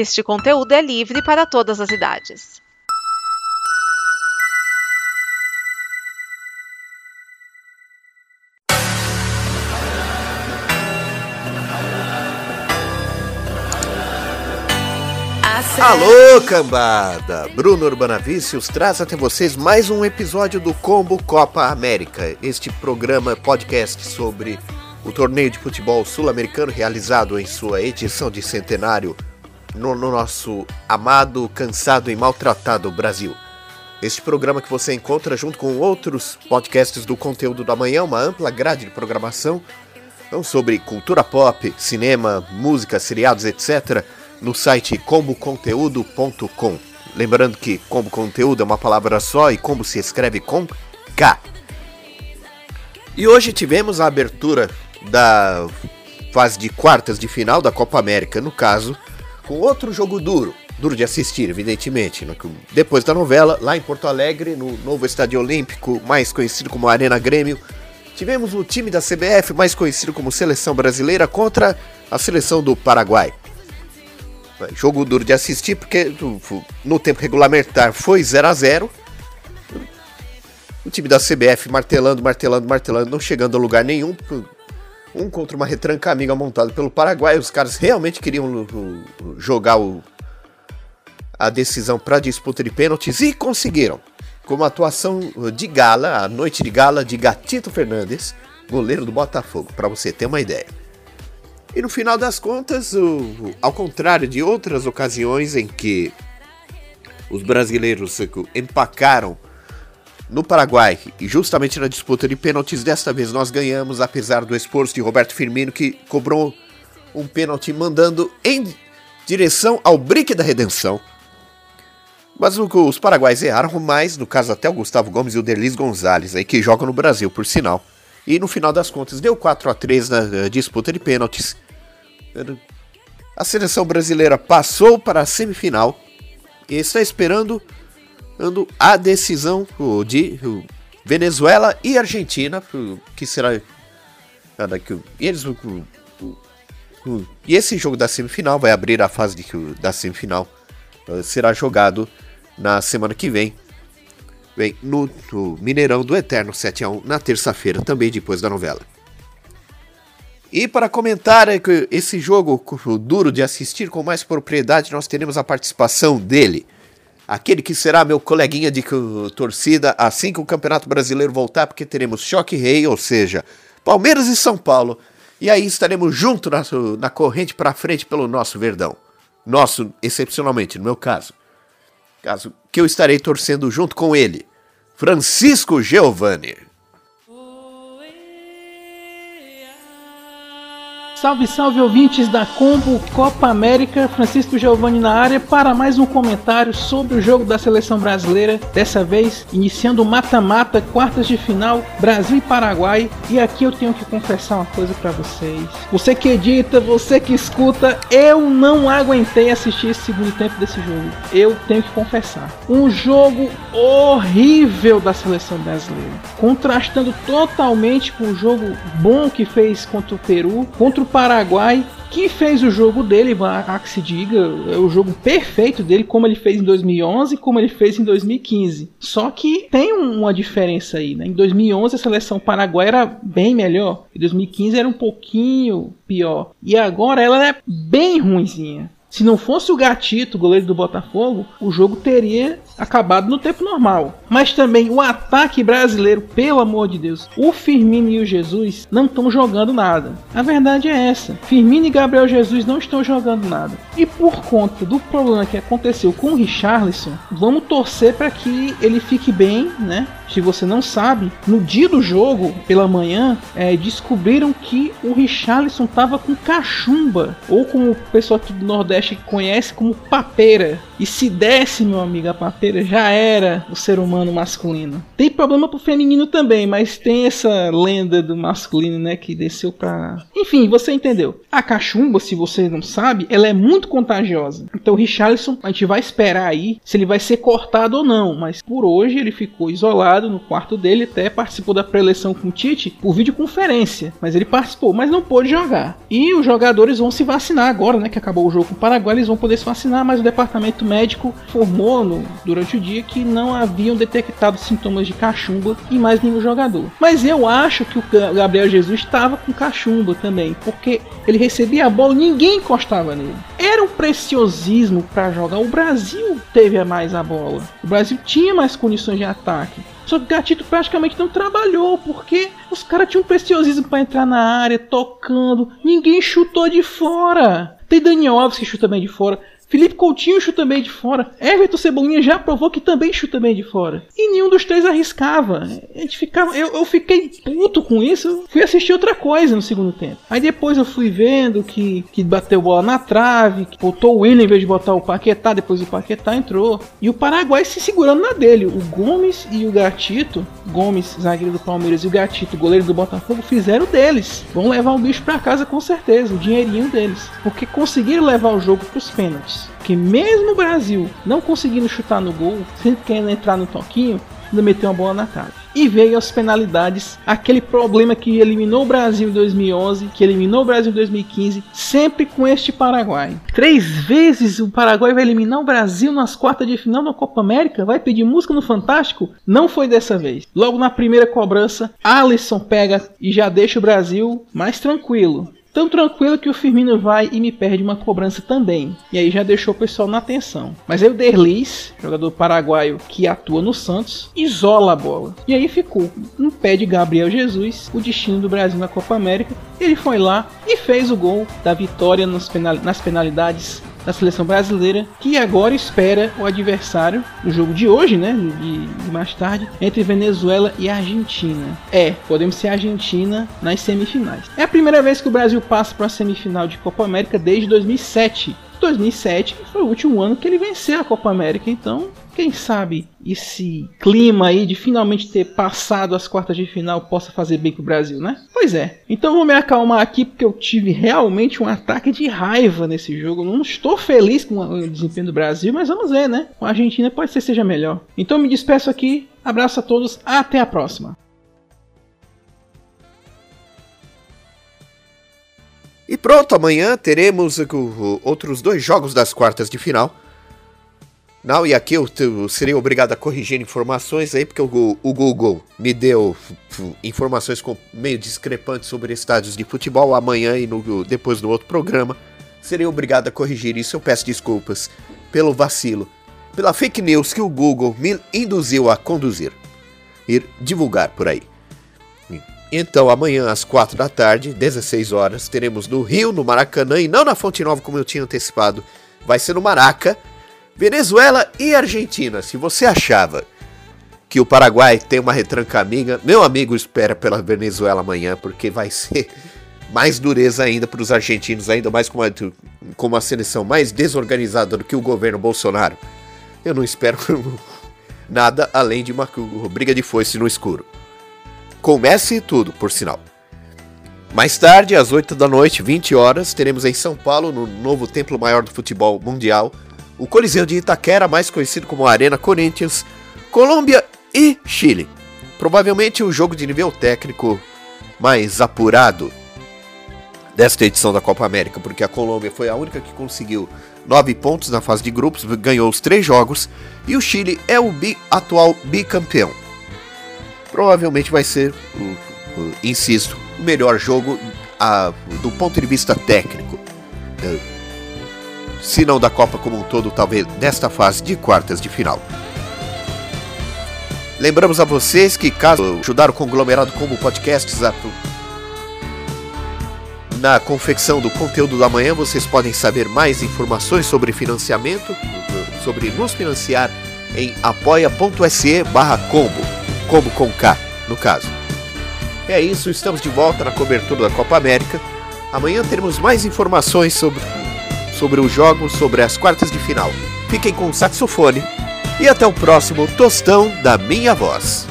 Este conteúdo é livre para todas as idades. Alô, cambada! Bruno Urbanavicius traz até vocês mais um episódio do Combo Copa América, este programa podcast sobre o torneio de futebol sul-americano realizado em sua edição de centenário no, no, nosso amado, cansado e maltratado Brasil. Este programa que você encontra junto com outros podcasts do conteúdo da manhã, uma ampla grade de programação então, sobre cultura pop, cinema, música, seriados, etc no site comboconteúdo.com. Lembrando que combo conteúdo é uma palavra só e combo se escreve com K. E hoje tivemos a abertura da fase de quartas de final da Copa América, no caso, com outro jogo duro, duro de assistir, evidentemente. Depois da novela, lá em Porto Alegre, no novo Estádio Olímpico, mais conhecido como Arena Grêmio, tivemos o time da CBF, mais conhecido como Seleção Brasileira, contra a seleção do Paraguai. Jogo duro de assistir porque no tempo regulamentar foi 0 a 0 O time da CBF martelando, martelando, martelando, não chegando a lugar nenhum. Um contra uma retranca amiga montada pelo Paraguai. Os caras realmente queriam jogar o, a decisão para disputa de pênaltis e conseguiram. Com uma atuação de gala, a noite de gala de Gatito Fernandes, goleiro do Botafogo, para você ter uma ideia. E no final das contas, o, ao contrário de outras ocasiões em que os brasileiros empacaram no Paraguai e justamente na disputa de pênaltis, desta vez nós ganhamos, apesar do esforço de Roberto Firmino, que cobrou um pênalti mandando em direção ao brique da redenção. Mas os paraguaios erraram mais, no caso até o Gustavo Gomes e o Derlis Gonzalez, aí, que jogam no Brasil, por sinal. E no final das contas deu 4 a 3 na eh, disputa de pênaltis. A seleção brasileira passou para a semifinal e está esperando a decisão de Venezuela e Argentina, que será e eles e esse jogo da semifinal vai abrir a fase de, da semifinal. Eh, será jogado na semana que vem Bem, no, no Mineirão do Eterno 7 a 1 na terça-feira, também depois da novela. E para comentar esse jogo duro de assistir com mais propriedade, nós teremos a participação dele, aquele que será meu coleguinha de torcida assim que o Campeonato Brasileiro voltar, porque teremos choque rei, ou seja, Palmeiras e São Paulo, e aí estaremos juntos na, na corrente para frente pelo nosso Verdão. Nosso, excepcionalmente, no meu caso. Caso que eu estarei torcendo junto com ele. Francisco Giovanni. Salve, salve ouvintes da Combo Copa América, Francisco Giovanni na área para mais um comentário sobre o jogo da seleção brasileira. Dessa vez, iniciando o mata-mata, quartas de final, Brasil e Paraguai. E aqui eu tenho que confessar uma coisa para vocês. Você que edita, você que escuta, eu não aguentei assistir esse segundo tempo desse jogo. Eu tenho que confessar. Um jogo horrível da seleção brasileira, contrastando totalmente com o jogo bom que fez contra o Peru, contra o Paraguai, que fez o jogo dele, há que se diga, é o jogo perfeito dele, como ele fez em 2011 e como ele fez em 2015. Só que tem uma diferença aí, né? Em 2011 a seleção paraguaia era bem melhor, em 2015 era um pouquinho pior. E agora ela é bem ruinzinha. Se não fosse o Gatito, goleiro do Botafogo, o jogo teria acabado no tempo normal. Mas também o ataque brasileiro, pelo amor de Deus, o Firmino e o Jesus não estão jogando nada. A verdade é essa: Firmino e Gabriel Jesus não estão jogando nada. E por conta do problema que aconteceu com o Richarlison, vamos torcer para que ele fique bem, né? Se você não sabe, no dia do jogo, pela manhã, é, descobriram que o Richarlison tava com cachumba, ou como o pessoal aqui do Nordeste conhece como papeira. E se desse, meu amigo, a papeira já era o ser humano masculino. Tem problema pro feminino também, mas tem essa lenda do masculino, né, que desceu pra. Enfim, você entendeu. A cachumba, se você não sabe, ela é muito contagiosa. Então o Richarlison, a gente vai esperar aí se ele vai ser cortado ou não, mas por hoje ele ficou isolado no quarto dele, até participou da pré-eleição com o Tite por videoconferência, mas ele participou, mas não pôde jogar. E os jogadores vão se vacinar agora, né, que acabou o jogo com o Paraguai, eles vão poder se vacinar, mas o departamento médico informou no, durante o dia que não haviam detectado sintomas de cachumba em mais nenhum jogador. Mas eu acho que o Gabriel Jesus estava com cachumba também, porque ele recebia a bola, ninguém encostava nele. Era um preciosismo para jogar. O Brasil teve mais a bola. O Brasil tinha mais condições de ataque. Só que o Gatito praticamente não trabalhou, porque os caras tinham um preciosismo para entrar na área, tocando. Ninguém chutou de fora. Tem Daniel Alves que chuta bem de fora. Felipe Coutinho chuta bem de fora. Everton Cebolinha já provou que também chuta bem de fora. E nenhum dos três arriscava. A gente ficava, eu, eu fiquei puto com isso. Fui assistir outra coisa no segundo tempo. Aí depois eu fui vendo que, que bateu bola na trave, que botou o Willian em vez de botar o Paquetá. Depois o Paquetá entrou. E o Paraguai se segurando na dele. O Gomes e o Gatito, Gomes, zagueiro do Palmeiras, e o Gatito, goleiro do Botafogo, fizeram deles. Vão levar o bicho pra casa com certeza, o dinheirinho deles. Porque conseguiram levar o jogo pros pênaltis que mesmo o Brasil não conseguindo chutar no gol, sempre querendo entrar no toquinho, ainda meteu uma bola na trave. E veio as penalidades, aquele problema que eliminou o Brasil em 2011, que eliminou o Brasil em 2015, sempre com este Paraguai. Três vezes o Paraguai vai eliminar o Brasil nas quartas de final da Copa América, vai pedir música no Fantástico? Não foi dessa vez. Logo na primeira cobrança, Alisson pega e já deixa o Brasil mais tranquilo. Tão tranquilo que o Firmino vai e me perde uma cobrança também. E aí já deixou o pessoal na atenção. Mas aí o Derlis, jogador paraguaio que atua no Santos, isola a bola. E aí ficou no pé de Gabriel Jesus o destino do Brasil na Copa América. Ele foi lá e fez o gol da vitória nas penalidades da seleção brasileira, que agora espera o adversário no jogo de hoje, né? De, de, mais tarde, entre Venezuela e Argentina. É, podemos ser Argentina nas semifinais. É a primeira vez que o Brasil passa para a semifinal de Copa América desde 2007. 2007 foi o último ano que ele venceu a Copa América, então quem sabe esse clima aí de finalmente ter passado as quartas de final possa fazer bem pro Brasil, né? Pois é. Então vou me acalmar aqui porque eu tive realmente um ataque de raiva nesse jogo. Não estou feliz com o desempenho do Brasil, mas vamos ver, né? Com a Argentina pode ser seja melhor. Então me despeço aqui. Abraço a todos. Até a próxima. E pronto, amanhã teremos outros dois jogos das quartas de final. Não, e aqui eu, eu seria obrigado a corrigir informações aí, porque o, o Google me deu informações com, meio discrepantes sobre estádios de futebol amanhã e no, depois no outro programa. Seria obrigado a corrigir isso, eu peço desculpas pelo vacilo, pela fake news que o Google me induziu a conduzir, ir divulgar por aí. Então, amanhã às 4 da tarde, 16 horas, teremos no Rio, no Maracanã, e não na Fonte Nova, como eu tinha antecipado, vai ser no Maraca, Venezuela e Argentina. Se você achava que o Paraguai tem uma retranca amiga, meu amigo espera pela Venezuela amanhã, porque vai ser mais dureza ainda para os argentinos, ainda mais com uma, com uma seleção mais desorganizada do que o governo Bolsonaro. Eu não espero nada além de uma briga de foice no escuro. Comece tudo, por sinal. Mais tarde, às 8 da noite, 20 horas, teremos em São Paulo, no novo templo maior do futebol mundial, o Coliseu de Itaquera, mais conhecido como Arena Corinthians, Colômbia e Chile. Provavelmente o jogo de nível técnico mais apurado desta edição da Copa América, porque a Colômbia foi a única que conseguiu nove pontos na fase de grupos, ganhou os três jogos, e o Chile é o bi atual bicampeão provavelmente vai ser, insisto, o melhor jogo do ponto de vista técnico. Se não da Copa como um todo, talvez nesta fase de quartas de final. Lembramos a vocês que, caso ajudar o conglomerado como podcasts a, na confecção do conteúdo da manhã, vocês podem saber mais informações sobre financiamento, sobre nos financiar em apoia.se barra combo como com K, no caso. É isso, estamos de volta na cobertura da Copa América. Amanhã teremos mais informações sobre, sobre os jogos sobre as quartas de final. Fiquem com o saxofone e até o próximo Tostão da Minha Voz.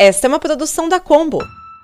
Esta é uma produção da Combo.